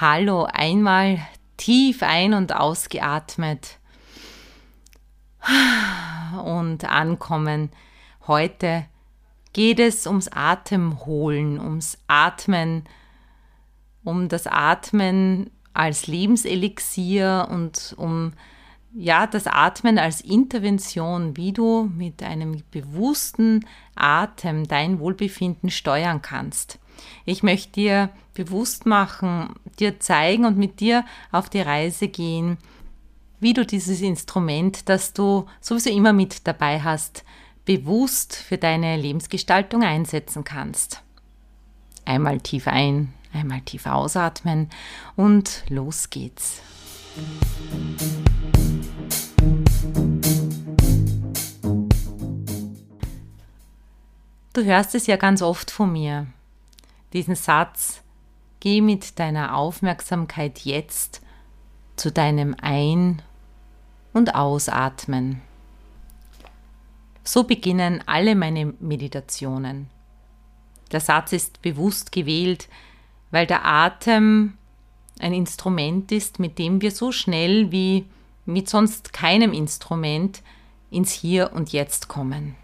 Hallo, einmal tief ein- und ausgeatmet und ankommen. Heute geht es ums Atemholen, ums Atmen, um das Atmen als Lebenselixier und um ja, das Atmen als Intervention, wie du mit einem bewussten Atem dein Wohlbefinden steuern kannst. Ich möchte dir bewusst machen, dir zeigen und mit dir auf die Reise gehen, wie du dieses Instrument, das du sowieso immer mit dabei hast, bewusst für deine Lebensgestaltung einsetzen kannst. Einmal tief ein, einmal tief ausatmen und los geht's. Du hörst es ja ganz oft von mir diesen Satz, geh mit deiner Aufmerksamkeit jetzt zu deinem Ein- und Ausatmen. So beginnen alle meine Meditationen. Der Satz ist bewusst gewählt, weil der Atem ein Instrument ist, mit dem wir so schnell wie mit sonst keinem Instrument ins Hier und Jetzt kommen.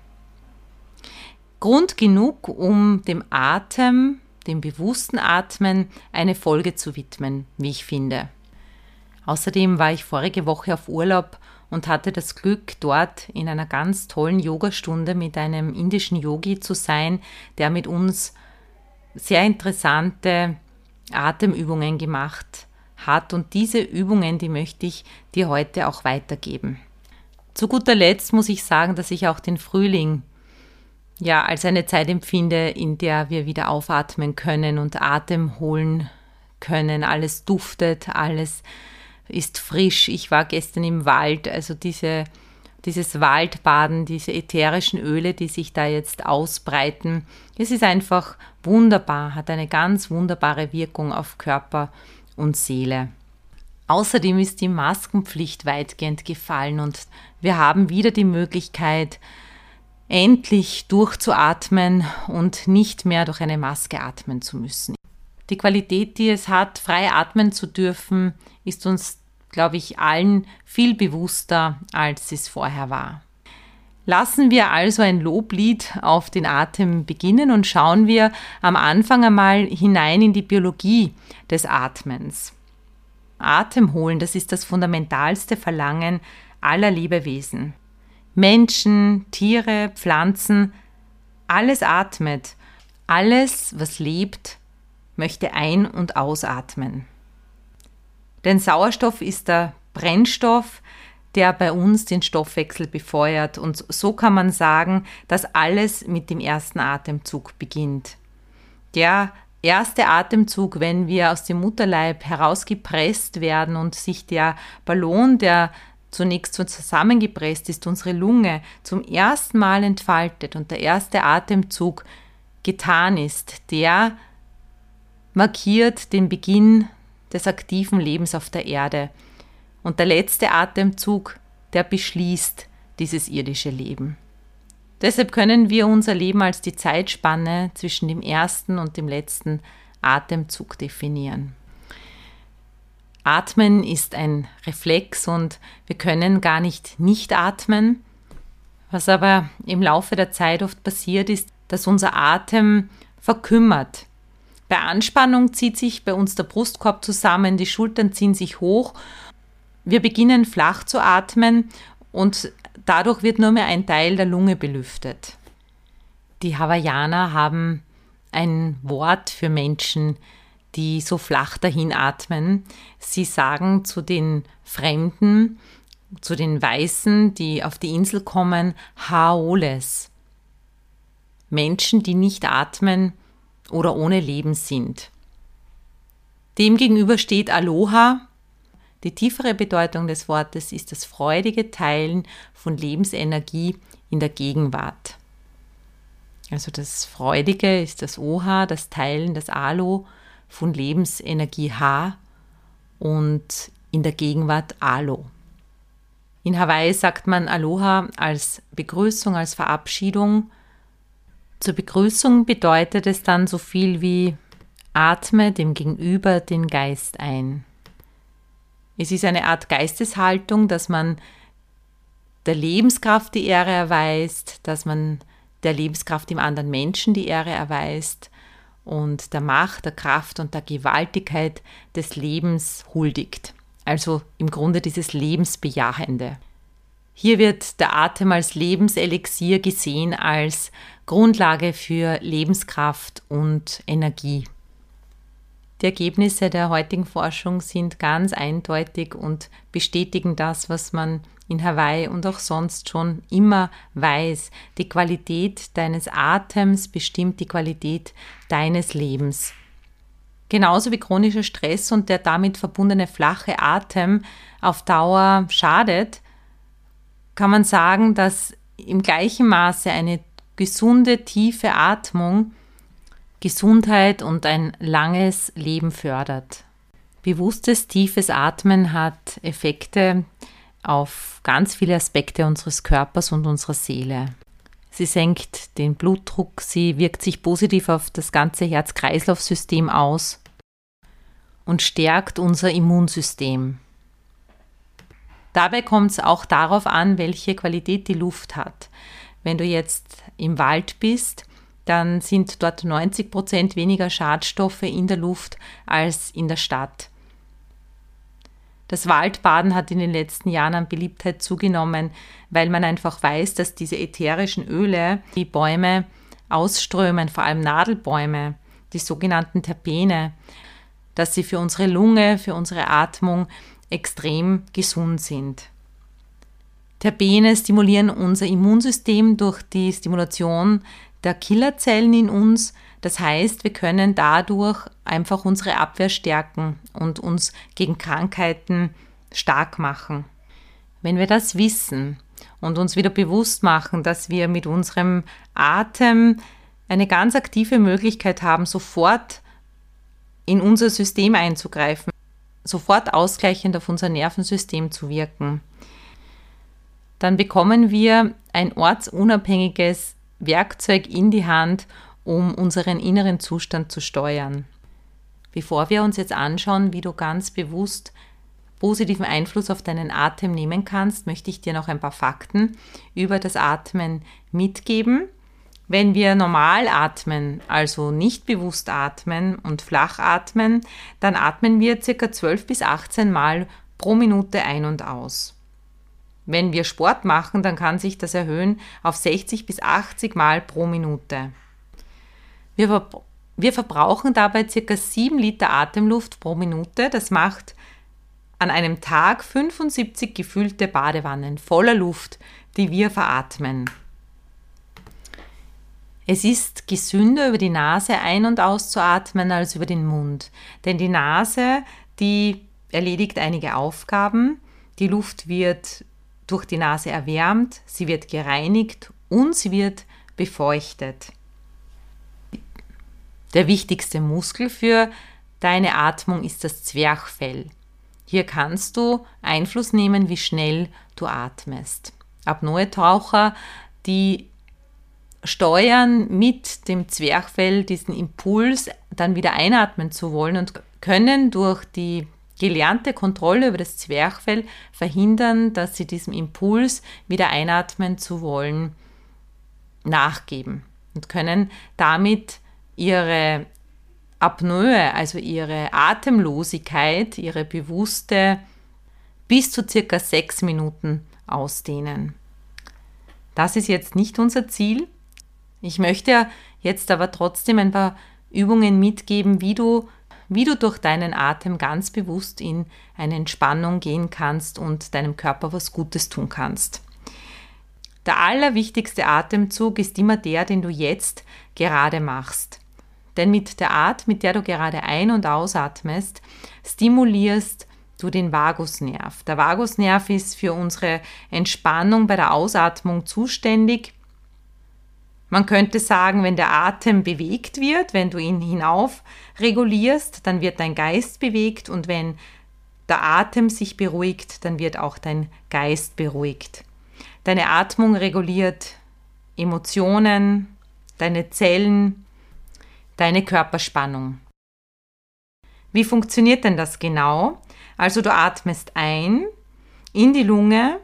Grund genug, um dem Atem dem bewussten Atmen eine Folge zu widmen, wie ich finde. Außerdem war ich vorige Woche auf Urlaub und hatte das Glück, dort in einer ganz tollen Yogastunde mit einem indischen Yogi zu sein, der mit uns sehr interessante Atemübungen gemacht hat. Und diese Übungen, die möchte ich dir heute auch weitergeben. Zu guter Letzt muss ich sagen, dass ich auch den Frühling ja als eine Zeit empfinde, in der wir wieder aufatmen können und Atem holen können. Alles duftet, alles ist frisch. Ich war gestern im Wald, also diese, dieses Waldbaden, diese ätherischen Öle, die sich da jetzt ausbreiten. Es ist einfach wunderbar, hat eine ganz wunderbare Wirkung auf Körper und Seele. Außerdem ist die Maskenpflicht weitgehend gefallen und wir haben wieder die Möglichkeit, endlich durchzuatmen und nicht mehr durch eine Maske atmen zu müssen. Die Qualität, die es hat, frei atmen zu dürfen, ist uns, glaube ich, allen viel bewusster, als es vorher war. Lassen wir also ein Loblied auf den Atem beginnen und schauen wir am Anfang einmal hinein in die Biologie des Atmens. Atem holen, das ist das fundamentalste Verlangen aller Lebewesen. Menschen, Tiere, Pflanzen, alles atmet. Alles, was lebt, möchte ein- und ausatmen. Denn Sauerstoff ist der Brennstoff, der bei uns den Stoffwechsel befeuert. Und so kann man sagen, dass alles mit dem ersten Atemzug beginnt. Der erste Atemzug, wenn wir aus dem Mutterleib herausgepresst werden und sich der Ballon, der zunächst so zusammengepresst ist, unsere Lunge zum ersten Mal entfaltet und der erste Atemzug getan ist, der markiert den Beginn des aktiven Lebens auf der Erde. Und der letzte Atemzug, der beschließt dieses irdische Leben. Deshalb können wir unser Leben als die Zeitspanne zwischen dem ersten und dem letzten Atemzug definieren. Atmen ist ein Reflex und wir können gar nicht nicht atmen. Was aber im Laufe der Zeit oft passiert ist, dass unser Atem verkümmert. Bei Anspannung zieht sich bei uns der Brustkorb zusammen, die Schultern ziehen sich hoch. Wir beginnen flach zu atmen und dadurch wird nur mehr ein Teil der Lunge belüftet. Die Hawaiianer haben ein Wort für Menschen, die so flach dahin atmen. Sie sagen zu den Fremden, zu den Weißen, die auf die Insel kommen, Haoles. Menschen, die nicht atmen oder ohne Leben sind. Demgegenüber steht Aloha. Die tiefere Bedeutung des Wortes ist das freudige Teilen von Lebensenergie in der Gegenwart. Also das Freudige ist das Oha, das Teilen, das Alo von Lebensenergie H und in der Gegenwart Alo. In Hawaii sagt man Aloha als Begrüßung, als Verabschiedung. Zur Begrüßung bedeutet es dann so viel wie Atme dem Gegenüber den Geist ein. Es ist eine Art Geisteshaltung, dass man der Lebenskraft die Ehre erweist, dass man der Lebenskraft im anderen Menschen die Ehre erweist und der Macht, der Kraft und der Gewaltigkeit des Lebens huldigt. Also im Grunde dieses Lebensbejahende. Hier wird der Atem als Lebenselixier gesehen, als Grundlage für Lebenskraft und Energie. Die Ergebnisse der heutigen Forschung sind ganz eindeutig und bestätigen das, was man in Hawaii und auch sonst schon immer weiß. Die Qualität deines Atems bestimmt die Qualität deines Lebens. Genauso wie chronischer Stress und der damit verbundene flache Atem auf Dauer schadet, kann man sagen, dass im gleichen Maße eine gesunde, tiefe Atmung Gesundheit und ein langes Leben fördert. Bewusstes, tiefes Atmen hat Effekte auf ganz viele Aspekte unseres Körpers und unserer Seele. Sie senkt den Blutdruck, sie wirkt sich positiv auf das ganze Herz-Kreislauf-System aus und stärkt unser Immunsystem. Dabei kommt es auch darauf an, welche Qualität die Luft hat. Wenn du jetzt im Wald bist, dann sind dort 90 Prozent weniger Schadstoffe in der Luft als in der Stadt. Das Waldbaden hat in den letzten Jahren an Beliebtheit zugenommen, weil man einfach weiß, dass diese ätherischen Öle, die Bäume ausströmen, vor allem Nadelbäume, die sogenannten Terpene, dass sie für unsere Lunge, für unsere Atmung extrem gesund sind. Terpene stimulieren unser Immunsystem durch die Stimulation der Killerzellen in uns. Das heißt, wir können dadurch einfach unsere Abwehr stärken und uns gegen Krankheiten stark machen. Wenn wir das wissen und uns wieder bewusst machen, dass wir mit unserem Atem eine ganz aktive Möglichkeit haben, sofort in unser System einzugreifen, sofort ausgleichend auf unser Nervensystem zu wirken, dann bekommen wir ein ortsunabhängiges Werkzeug in die Hand, um unseren inneren Zustand zu steuern. Bevor wir uns jetzt anschauen, wie du ganz bewusst positiven Einfluss auf deinen Atem nehmen kannst, möchte ich dir noch ein paar Fakten über das Atmen mitgeben. Wenn wir normal atmen, also nicht bewusst atmen und flach atmen, dann atmen wir ca. 12 bis 18 Mal pro Minute ein und aus. Wenn wir Sport machen, dann kann sich das erhöhen auf 60 bis 80 Mal pro Minute. Wir, wir verbrauchen dabei ca. 7 Liter Atemluft pro Minute. Das macht an einem Tag 75 gefüllte Badewannen voller Luft, die wir veratmen. Es ist gesünder, über die Nase ein- und auszuatmen als über den Mund, denn die Nase, die erledigt einige Aufgaben, die Luft wird durch die Nase erwärmt, sie wird gereinigt und sie wird befeuchtet. Der wichtigste Muskel für deine Atmung ist das Zwerchfell. Hier kannst du Einfluss nehmen, wie schnell du atmest. Apnoe-Taucher, die steuern mit dem Zwerchfell diesen Impuls, dann wieder einatmen zu wollen und können durch die gelernte Kontrolle über das Zwerchfell verhindern, dass sie diesem Impuls, wieder einatmen zu wollen, nachgeben und können damit ihre Apnoe, also ihre Atemlosigkeit, ihre bewusste bis zu circa sechs Minuten ausdehnen. Das ist jetzt nicht unser Ziel. Ich möchte jetzt aber trotzdem ein paar Übungen mitgeben, wie du wie du durch deinen Atem ganz bewusst in eine Entspannung gehen kannst und deinem Körper was Gutes tun kannst. Der allerwichtigste Atemzug ist immer der, den du jetzt gerade machst. Denn mit der Art, mit der du gerade ein- und ausatmest, stimulierst du den Vagusnerv. Der Vagusnerv ist für unsere Entspannung bei der Ausatmung zuständig. Man könnte sagen, wenn der Atem bewegt wird, wenn du ihn hinauf regulierst, dann wird dein Geist bewegt und wenn der Atem sich beruhigt, dann wird auch dein Geist beruhigt. Deine Atmung reguliert Emotionen, deine Zellen, deine Körperspannung. Wie funktioniert denn das genau? Also du atmest ein in die Lunge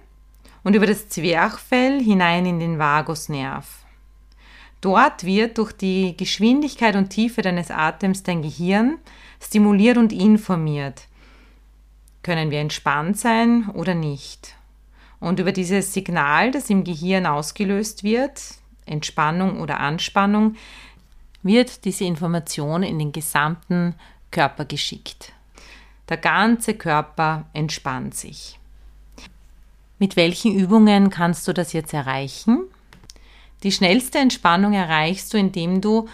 und über das Zwerchfell hinein in den Vagusnerv. Dort wird durch die Geschwindigkeit und Tiefe deines Atems dein Gehirn stimuliert und informiert. Können wir entspannt sein oder nicht? Und über dieses Signal, das im Gehirn ausgelöst wird, Entspannung oder Anspannung, wird diese Information in den gesamten Körper geschickt. Der ganze Körper entspannt sich. Mit welchen Übungen kannst du das jetzt erreichen? Die schnellste Entspannung erreichst du, indem du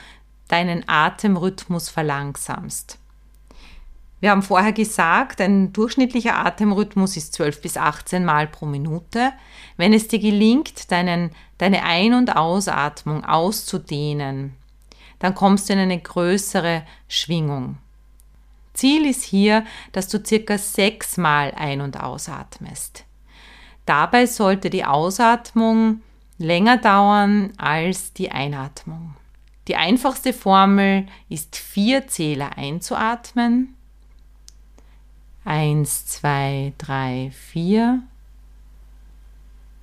deinen Atemrhythmus verlangsamst. Wir haben vorher gesagt, ein durchschnittlicher Atemrhythmus ist 12 bis 18 Mal pro Minute. Wenn es dir gelingt, deinen, deine Ein- und Ausatmung auszudehnen, dann kommst du in eine größere Schwingung. Ziel ist hier, dass du circa sechs Mal ein- und ausatmest. Dabei sollte die Ausatmung länger dauern als die Einatmung. Die einfachste Formel ist vier Zähler einzuatmen. Eins, zwei, drei, vier.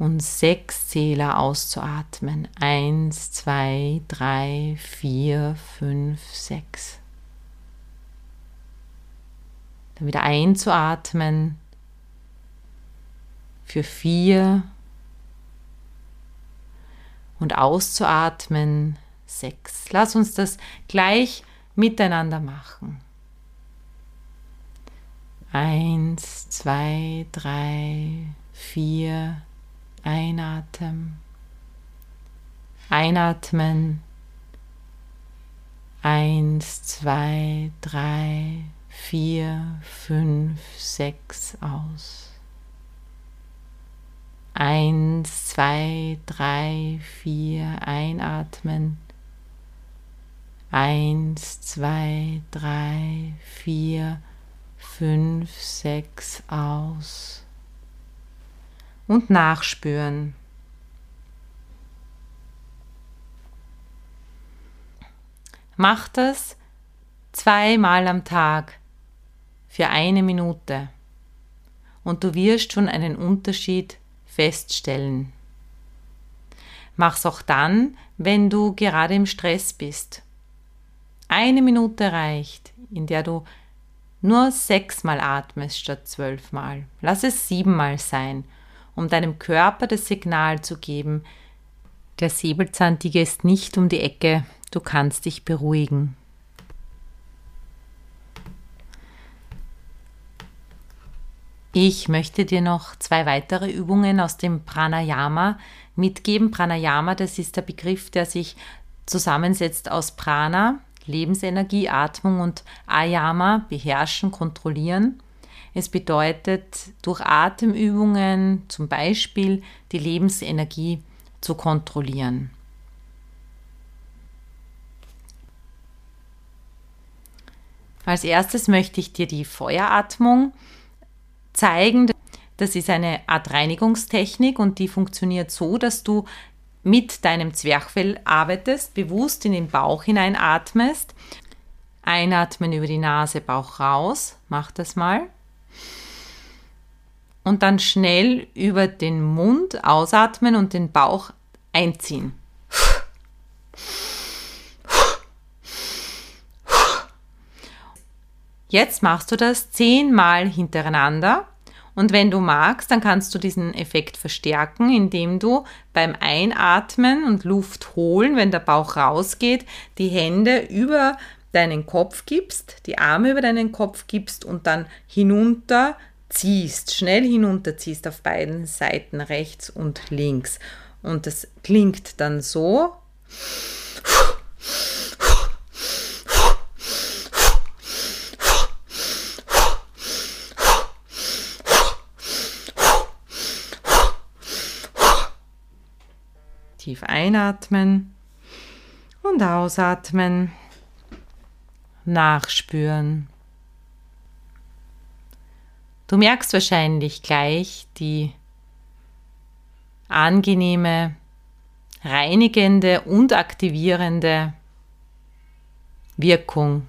Und sechs Zähler auszuatmen. Eins, zwei, drei, vier, fünf, sechs. Dann wieder einzuatmen für vier und auszuatmen sechs. Lass uns das gleich miteinander machen. Eins, zwei, drei, vier, einatmen. Einatmen. Eins, zwei, drei, vier, fünf, sechs aus. Eins, zwei, drei, vier, einatmen. Eins, zwei, drei, vier, fünf, sechs aus. Und nachspüren. Mach das zweimal am Tag für eine Minute und du wirst schon einen Unterschied feststellen. Mach's auch dann, wenn du gerade im Stress bist. Eine Minute reicht, in der du nur sechsmal atmest statt zwölfmal. Lass es siebenmal sein, um deinem Körper das Signal zu geben, der Säbelzahntiger ist nicht um die Ecke, du kannst dich beruhigen. Ich möchte dir noch zwei weitere Übungen aus dem Pranayama mitgeben. Pranayama, das ist der Begriff, der sich zusammensetzt aus Prana, Lebensenergie, Atmung und Ayama, beherrschen, kontrollieren. Es bedeutet, durch Atemübungen zum Beispiel die Lebensenergie zu kontrollieren. Als erstes möchte ich dir die Feueratmung zeigen. Das ist eine Art Reinigungstechnik und die funktioniert so, dass du mit deinem Zwerchfell arbeitest, bewusst in den Bauch hineinatmest. Einatmen über die Nase, Bauch raus. Mach das mal. Und dann schnell über den Mund ausatmen und den Bauch einziehen. Jetzt machst du das zehnmal hintereinander und wenn du magst, dann kannst du diesen Effekt verstärken, indem du beim Einatmen und Luft holen, wenn der Bauch rausgeht, die Hände über deinen Kopf gibst, die Arme über deinen Kopf gibst und dann hinunter ziehst, schnell hinunterziehst auf beiden Seiten, rechts und links. Und das klingt dann so. Tief einatmen und ausatmen. Nachspüren. Du merkst wahrscheinlich gleich die angenehme, reinigende und aktivierende Wirkung.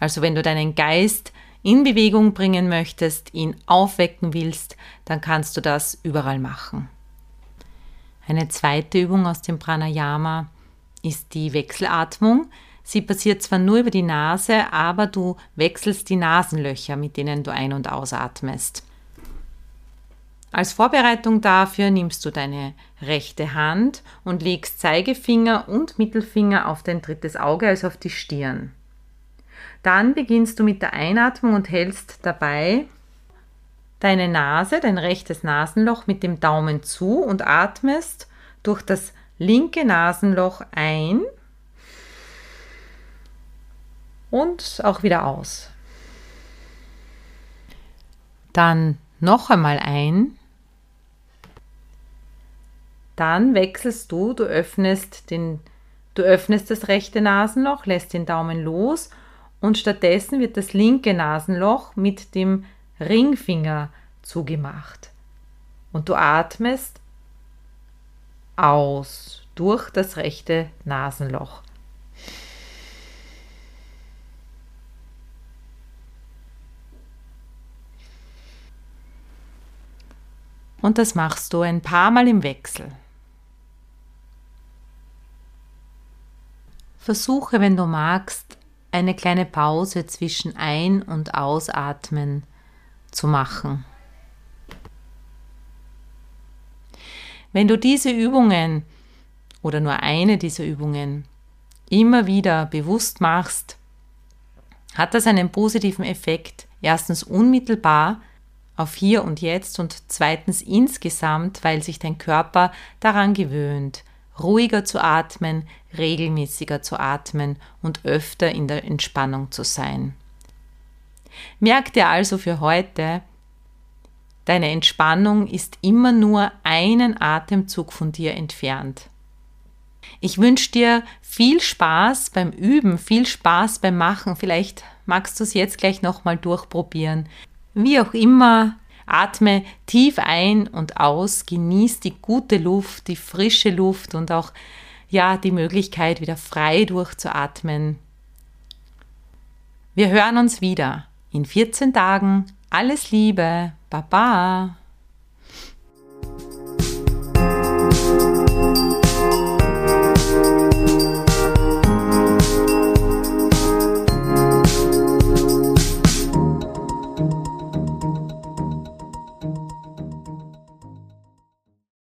Also wenn du deinen Geist in Bewegung bringen möchtest, ihn aufwecken willst, dann kannst du das überall machen. Eine zweite Übung aus dem Pranayama ist die Wechselatmung. Sie passiert zwar nur über die Nase, aber du wechselst die Nasenlöcher, mit denen du ein- und ausatmest. Als Vorbereitung dafür nimmst du deine rechte Hand und legst Zeigefinger und Mittelfinger auf dein drittes Auge, also auf die Stirn. Dann beginnst du mit der Einatmung und hältst dabei deine Nase, dein rechtes Nasenloch mit dem Daumen zu und atmest durch das linke Nasenloch ein und auch wieder aus. Dann noch einmal ein. Dann wechselst du, du öffnest den du öffnest das rechte Nasenloch, lässt den Daumen los und stattdessen wird das linke Nasenloch mit dem Ringfinger zugemacht. Und du atmest aus durch das rechte Nasenloch. Und das machst du ein paar Mal im Wechsel. Versuche, wenn du magst, eine kleine Pause zwischen Ein- und Ausatmen zu machen. Wenn du diese Übungen oder nur eine dieser Übungen immer wieder bewusst machst, hat das einen positiven Effekt. Erstens unmittelbar auf hier und jetzt und zweitens insgesamt, weil sich dein Körper daran gewöhnt, ruhiger zu atmen, regelmäßiger zu atmen und öfter in der Entspannung zu sein. Merk dir also für heute, Deine Entspannung ist immer nur einen Atemzug von dir entfernt. Ich wünsche dir viel Spaß beim Üben, viel Spaß beim Machen. Vielleicht magst du es jetzt gleich nochmal durchprobieren. Wie auch immer, atme tief ein und aus, genieß die gute Luft, die frische Luft und auch ja, die Möglichkeit, wieder frei durchzuatmen. Wir hören uns wieder in 14 Tagen. Alles Liebe, Baba.